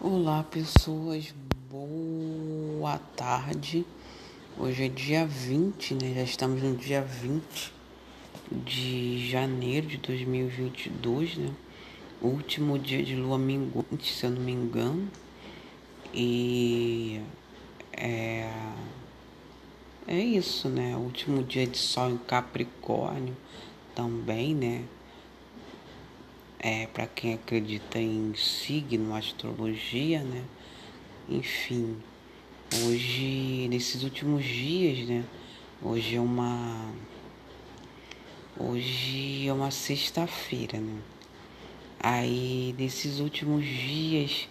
Olá, pessoas, boa tarde. Hoje é dia 20, né? Já estamos no dia 20 de janeiro de 2022, né? Último dia de lua minguante, se eu não me engano. E é, é isso, né? Último dia de sol em Capricórnio também, né? É, para quem acredita em signo, astrologia, né? Enfim, hoje, nesses últimos dias, né? Hoje é uma. Hoje é uma sexta-feira, né? Aí, nesses últimos dias,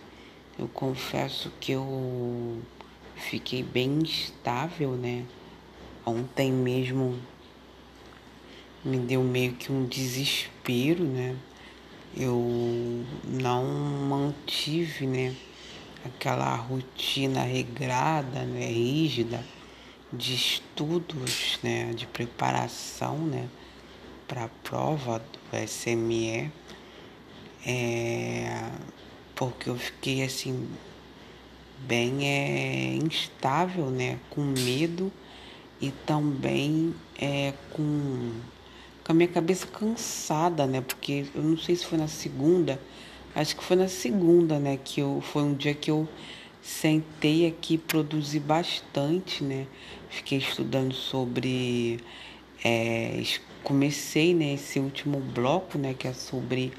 eu confesso que eu fiquei bem instável, né? Ontem mesmo me deu meio que um desespero, né? Eu não mantive, né, aquela rotina regrada, né, rígida de estudos, né, de preparação, né, para a prova do SME, é, porque eu fiquei assim bem é, instável, né, com medo e também é, com com a minha cabeça cansada, né? Porque eu não sei se foi na segunda, acho que foi na segunda, né? Que eu, foi um dia que eu sentei aqui produzi bastante, né? Fiquei estudando sobre. É, comecei né, esse último bloco, né? Que é sobre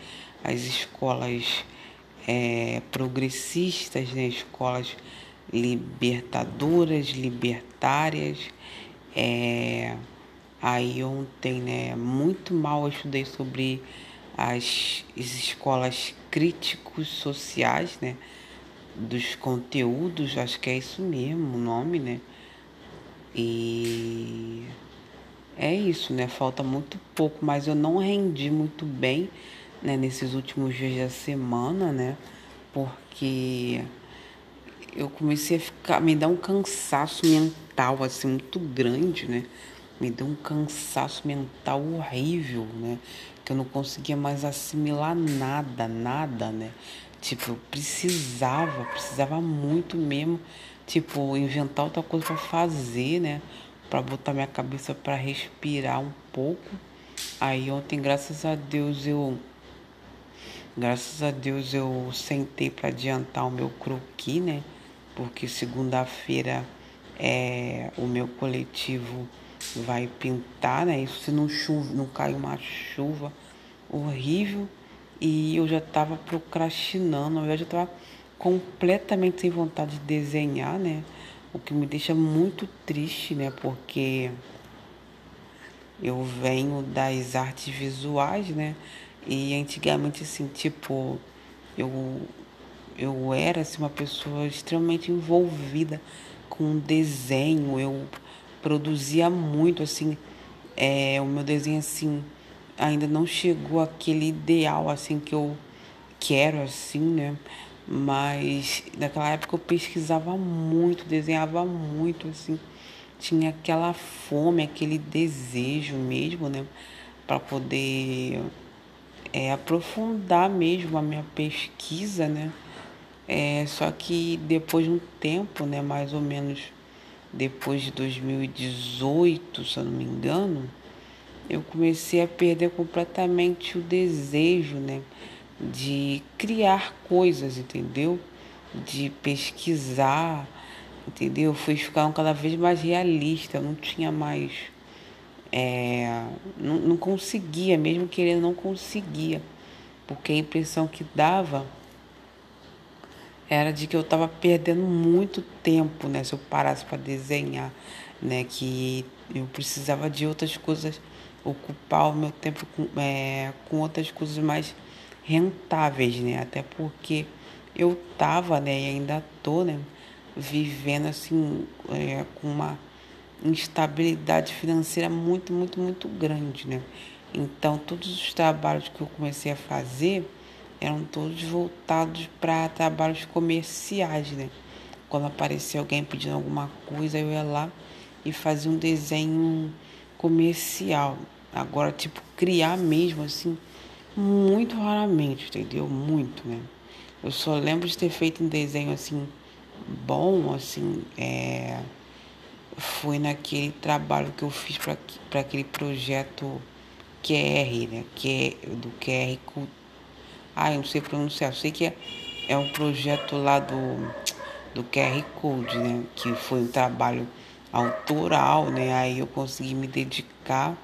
as escolas é, progressistas, né? Escolas libertadoras, libertárias. É, Aí ontem, né, muito mal eu estudei sobre as, as escolas críticos sociais, né, dos conteúdos, acho que é isso mesmo o nome, né? E é isso, né? Falta muito pouco, mas eu não rendi muito bem, né, nesses últimos dias da semana, né? Porque eu comecei a ficar, me dar um cansaço mental assim muito grande, né? Me deu um cansaço mental horrível, né? Que eu não conseguia mais assimilar nada, nada, né? Tipo, eu precisava, precisava muito mesmo, tipo, inventar outra coisa para fazer, né? Para botar minha cabeça para respirar um pouco. Aí ontem, graças a Deus, eu graças a Deus eu sentei para adiantar o meu croqui, né? Porque segunda-feira é o meu coletivo vai pintar, né? Isso se não chuva, não cai uma chuva horrível. E eu já estava procrastinando, eu já estava completamente sem vontade de desenhar, né? O que me deixa muito triste, né? Porque eu venho das artes visuais, né? E antigamente, assim, tipo, eu, eu era assim, uma pessoa extremamente envolvida com desenho. Eu produzia muito, assim, é, o meu desenho, assim, ainda não chegou àquele ideal, assim, que eu quero, assim, né? Mas naquela época eu pesquisava muito, desenhava muito, assim, tinha aquela fome, aquele desejo mesmo, né? Para poder é, aprofundar mesmo a minha pesquisa, né? É, só que depois de um tempo, né, mais ou menos depois de 2018, se eu não me engano, eu comecei a perder completamente o desejo, né, de criar coisas, entendeu? De pesquisar, entendeu? Fui ficando cada vez mais realista, não tinha mais. É, não, não conseguia, mesmo querendo, não conseguia, porque a impressão que dava era de que eu estava perdendo muito tempo, né? Se eu parasse para desenhar, né? Que eu precisava de outras coisas, ocupar o meu tempo com, é, com outras coisas mais rentáveis, né? Até porque eu tava, né? E ainda tô, né? Vivendo assim, é, com uma instabilidade financeira muito, muito, muito grande, né? Então, todos os trabalhos que eu comecei a fazer eram todos voltados para trabalhos comerciais, né? Quando aparecia alguém pedindo alguma coisa, eu ia lá e fazia um desenho comercial. Agora, tipo, criar mesmo, assim, muito raramente, entendeu? Muito, né? Eu só lembro de ter feito um desenho assim bom, assim, é, foi naquele trabalho que eu fiz para aquele projeto QR, né? Que é do QR Code. Ah, eu não sei pronunciar, eu sei que é, é um projeto lá do, do QR Code, né? Que foi um trabalho autoral, né? Aí eu consegui me dedicar,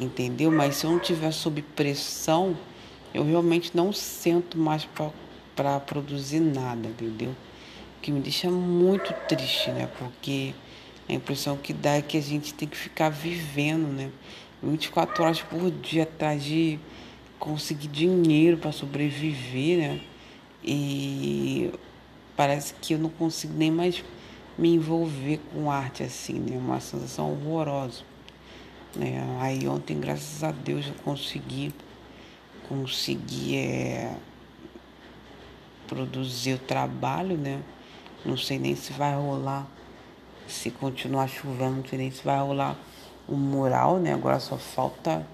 entendeu? Mas se eu não tiver sob pressão, eu realmente não sento mais para produzir nada, entendeu? O que me deixa muito triste, né? Porque a impressão que dá é que a gente tem que ficar vivendo, né? 24 horas por dia atrás de conseguir dinheiro para sobreviver, né? E parece que eu não consigo nem mais me envolver com arte assim, né? Uma sensação horrorosa. Né? Aí ontem, graças a Deus, eu consegui consegui é, produzir o trabalho, né? Não sei nem se vai rolar, se continuar chovendo, não sei nem se vai rolar um mural, né? Agora só falta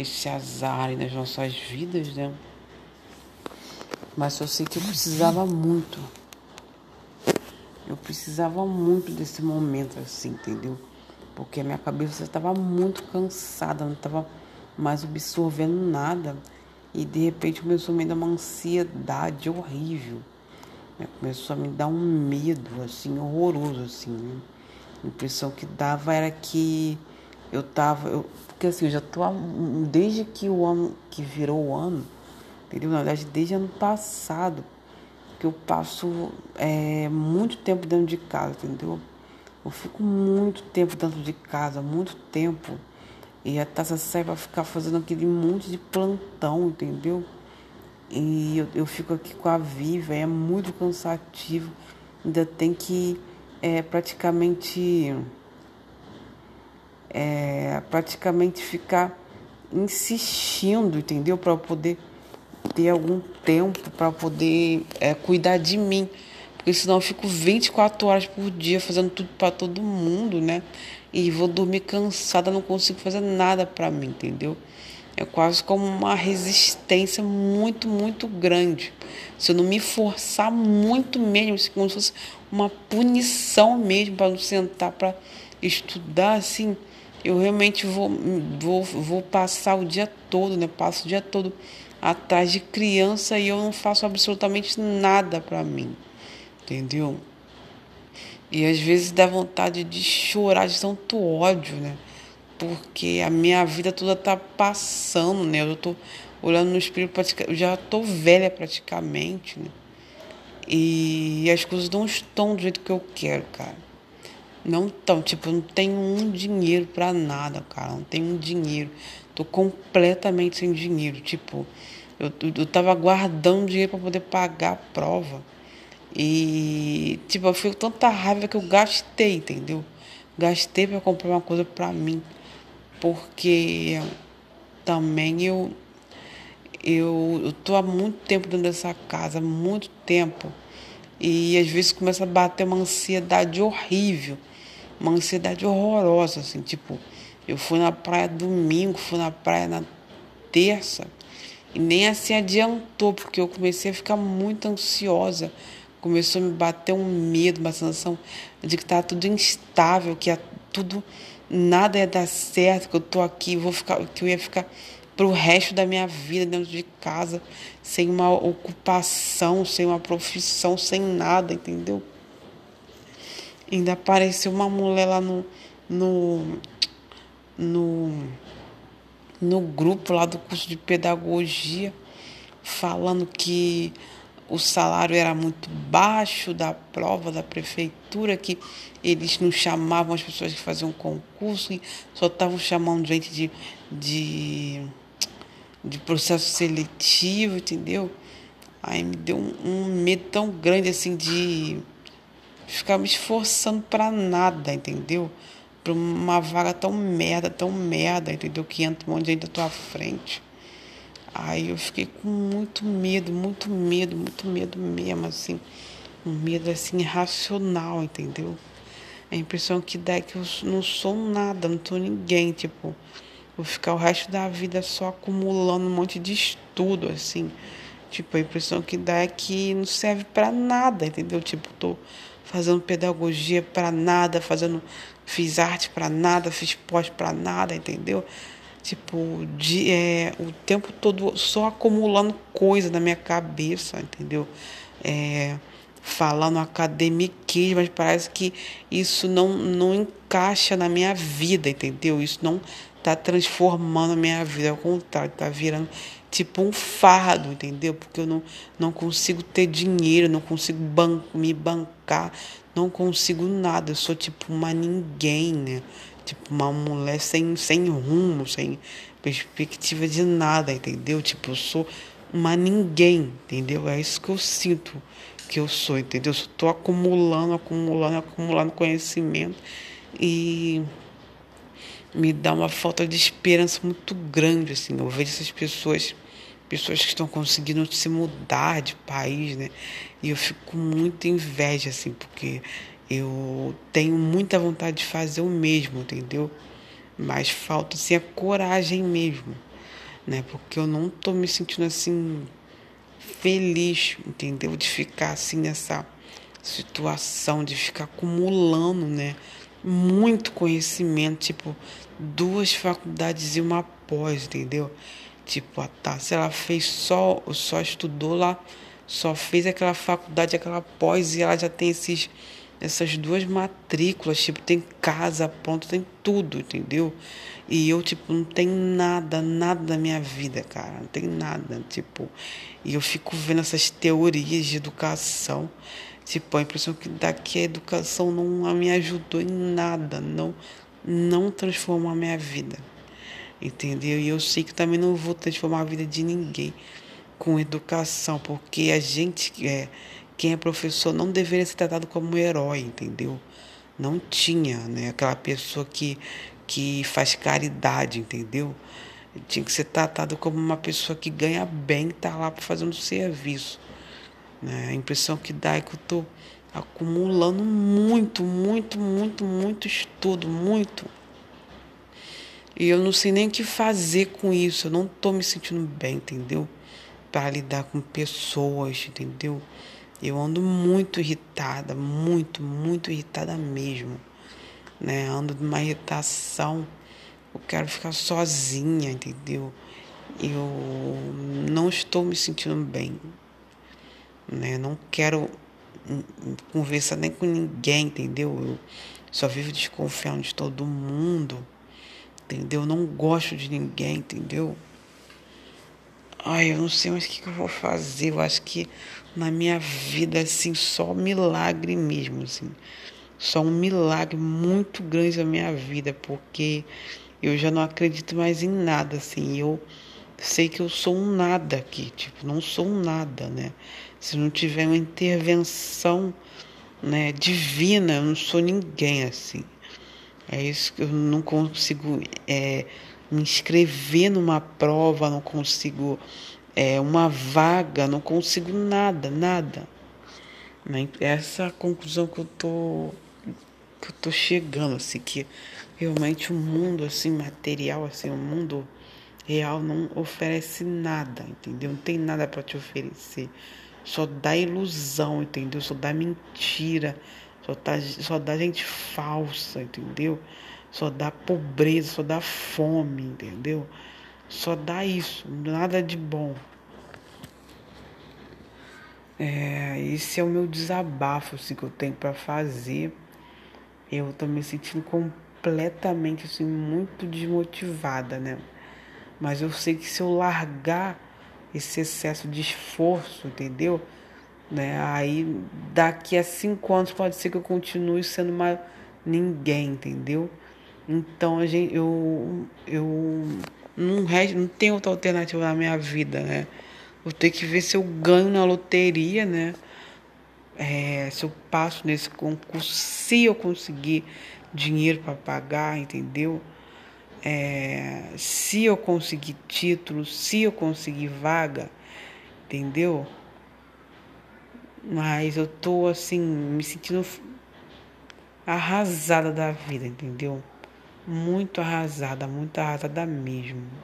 esse azar nas nossas vidas, né? Mas eu sei que eu precisava muito eu precisava muito desse momento assim, entendeu? Porque a minha cabeça estava muito cansada, não estava mais absorvendo nada. E de repente começou a me dar uma ansiedade horrível. Começou a me dar um medo, assim, horroroso, assim, né? A impressão que dava era que eu tava. Eu, porque assim, eu já tô desde que o ano que virou o ano, entendeu? Na verdade, desde ano passado que eu passo é, muito tempo dentro de casa, entendeu? Eu fico muito tempo dentro de casa, muito tempo. E a taça sai para ficar fazendo aquele monte de plantão, entendeu? E eu, eu fico aqui com a Viva, é muito cansativo. Ainda tem que é, praticamente é, praticamente ficar insistindo, entendeu? Para poder ter algum tempo para poder é, cuidar de mim. Porque senão eu fico 24 horas por dia fazendo tudo para todo mundo, né? E vou dormir cansada, não consigo fazer nada para mim, entendeu? É quase como uma resistência muito, muito grande. Se eu não me forçar muito mesmo, como se fosse uma punição mesmo para não sentar para estudar, assim, eu realmente vou, vou, vou passar o dia todo, né? Passo o dia todo atrás de criança e eu não faço absolutamente nada para mim, entendeu? E às vezes dá vontade de chorar de tanto ódio, né? Porque a minha vida toda tá passando, né? Eu tô olhando no espelho, eu já tô velha praticamente, né? E as coisas não estão do jeito que eu quero, cara. Não estão, tipo, não tenho um dinheiro para nada, cara. Não tenho um dinheiro. Tô completamente sem dinheiro. Tipo, eu, eu tava guardando dinheiro para poder pagar a prova. E, tipo, eu fico tanta raiva que eu gastei, entendeu? Gastei para comprar uma coisa para mim. Porque também eu, eu, eu tô há muito tempo dentro dessa casa, muito tempo. E às vezes começa a bater uma ansiedade horrível, uma ansiedade horrorosa, assim, tipo, eu fui na praia domingo, fui na praia na terça e nem assim adiantou, porque eu comecei a ficar muito ansiosa. Começou a me bater um medo, uma sensação de que tá tudo instável, que é tudo nada ia dar certo, que eu tô aqui, vou ficar, que eu ia ficar pro resto da minha vida dentro de casa, sem uma ocupação, sem uma profissão, sem nada, entendeu? Ainda apareceu uma mulher lá no, no no, no grupo lá do curso de pedagogia, falando que o salário era muito baixo da prova da prefeitura, que eles não chamavam as pessoas que faziam concurso, só estavam chamando gente de, de, de processo seletivo, entendeu? Aí me deu um, um medo tão grande assim de ficar me esforçando para nada, entendeu? para uma vaga tão merda, tão merda, entendeu? Que entra um monte de gente da tua frente. Aí eu fiquei com muito medo, muito medo, muito medo mesmo, assim. Um medo, assim, irracional, entendeu? A impressão que dá é que eu não sou nada, não sou ninguém, tipo... Vou ficar o resto da vida só acumulando um monte de estudo, assim. Tipo, a impressão que dá é que não serve para nada, entendeu? Tipo, tô fazendo pedagogia para nada, fazendo fiz arte para nada, fiz pós para nada, entendeu? Tipo, de, é, o tempo todo só acumulando coisa na minha cabeça, entendeu? É, falando academiquez, mas parece que isso não, não encaixa na minha vida, entendeu? Isso não tá transformando a minha vida, ao contrário, tá virando tipo um fardo, entendeu? Porque eu não, não consigo ter dinheiro, não consigo banco, me bancar, não consigo nada. Eu sou tipo uma ninguém, né? Tipo uma mulher sem, sem rumo, sem perspectiva de nada, entendeu? Tipo, eu sou uma ninguém, entendeu? É isso que eu sinto que eu sou, entendeu? Eu estou acumulando, acumulando, acumulando conhecimento e me dá uma falta de esperança muito grande, assim. Eu vejo essas pessoas, pessoas que estão conseguindo se mudar de país, né? E eu fico com muita inveja, assim, porque eu tenho muita vontade de fazer o mesmo, entendeu? Mas falta, assim, a coragem mesmo, né? Porque eu não tô me sentindo, assim, feliz, entendeu? De ficar, assim, nessa situação, de ficar acumulando, né? Muito conhecimento, tipo, duas faculdades e uma pós, entendeu? Tipo, a Tassi, ela fez só, só estudou lá, só fez aquela faculdade, aquela pós, e ela já tem esses, essas duas matrículas, tipo, tem casa pronto, tem tudo, entendeu? E eu, tipo, não tenho nada, nada da minha vida, cara, não tem nada, tipo, e eu fico vendo essas teorias de educação, Tipo, a impressão que daqui a educação não me ajudou em nada, não, não transformou a minha vida. Entendeu? E eu sei que também não vou transformar a vida de ninguém com educação, porque a gente, é, quem é professor, não deveria ser tratado como um herói, entendeu? Não tinha, né? Aquela pessoa que, que faz caridade, entendeu? Tinha que ser tratado como uma pessoa que ganha bem, tá lá um serviço. Né? A impressão que dá é que eu estou acumulando muito, muito, muito, muito estudo, muito. E eu não sei nem o que fazer com isso. Eu não estou me sentindo bem, entendeu? Para lidar com pessoas, entendeu? Eu ando muito irritada, muito, muito irritada mesmo. Né? Ando de uma irritação. Eu quero ficar sozinha, entendeu? Eu não estou me sentindo bem né? Não quero conversar nem com ninguém, entendeu? Eu só vivo desconfiando de todo mundo, entendeu? Não gosto de ninguém, entendeu? Ai, eu não sei mais o que, que eu vou fazer. Eu acho que na minha vida, assim, só milagre mesmo, assim. Só um milagre muito grande na minha vida, porque eu já não acredito mais em nada, assim. Eu sei que eu sou um nada aqui, tipo, não sou um nada, né? Se não tiver uma intervenção né, divina, eu não sou ninguém assim. É isso que eu não consigo é, me inscrever numa prova, não consigo é, uma vaga, não consigo nada, nada. Né? Essa é a conclusão que eu tô que eu tô chegando, assim, que realmente o mundo assim material, assim, o mundo real não oferece nada, entendeu? Não tem nada para te oferecer só dá ilusão, entendeu? Só dá mentira, só, tá, só dá gente falsa, entendeu? Só dá pobreza, só dá fome, entendeu? Só dá isso, nada de bom. É, esse é o meu desabafo assim, que eu tenho para fazer. Eu tô me sentindo completamente assim, muito desmotivada, né? Mas eu sei que se eu largar esse excesso de esforço, entendeu? Né? Aí daqui a cinco anos pode ser que eu continue sendo uma ninguém, entendeu? Então a gente, eu, eu não, resta, não tenho outra alternativa na minha vida, né? Vou ter que ver se eu ganho na loteria, né? É, se eu passo nesse concurso, se eu conseguir dinheiro para pagar, entendeu? é, se eu conseguir título, se eu conseguir vaga, entendeu? Mas eu tô assim, me sentindo arrasada da vida, entendeu? Muito arrasada, muito arrasada mesmo.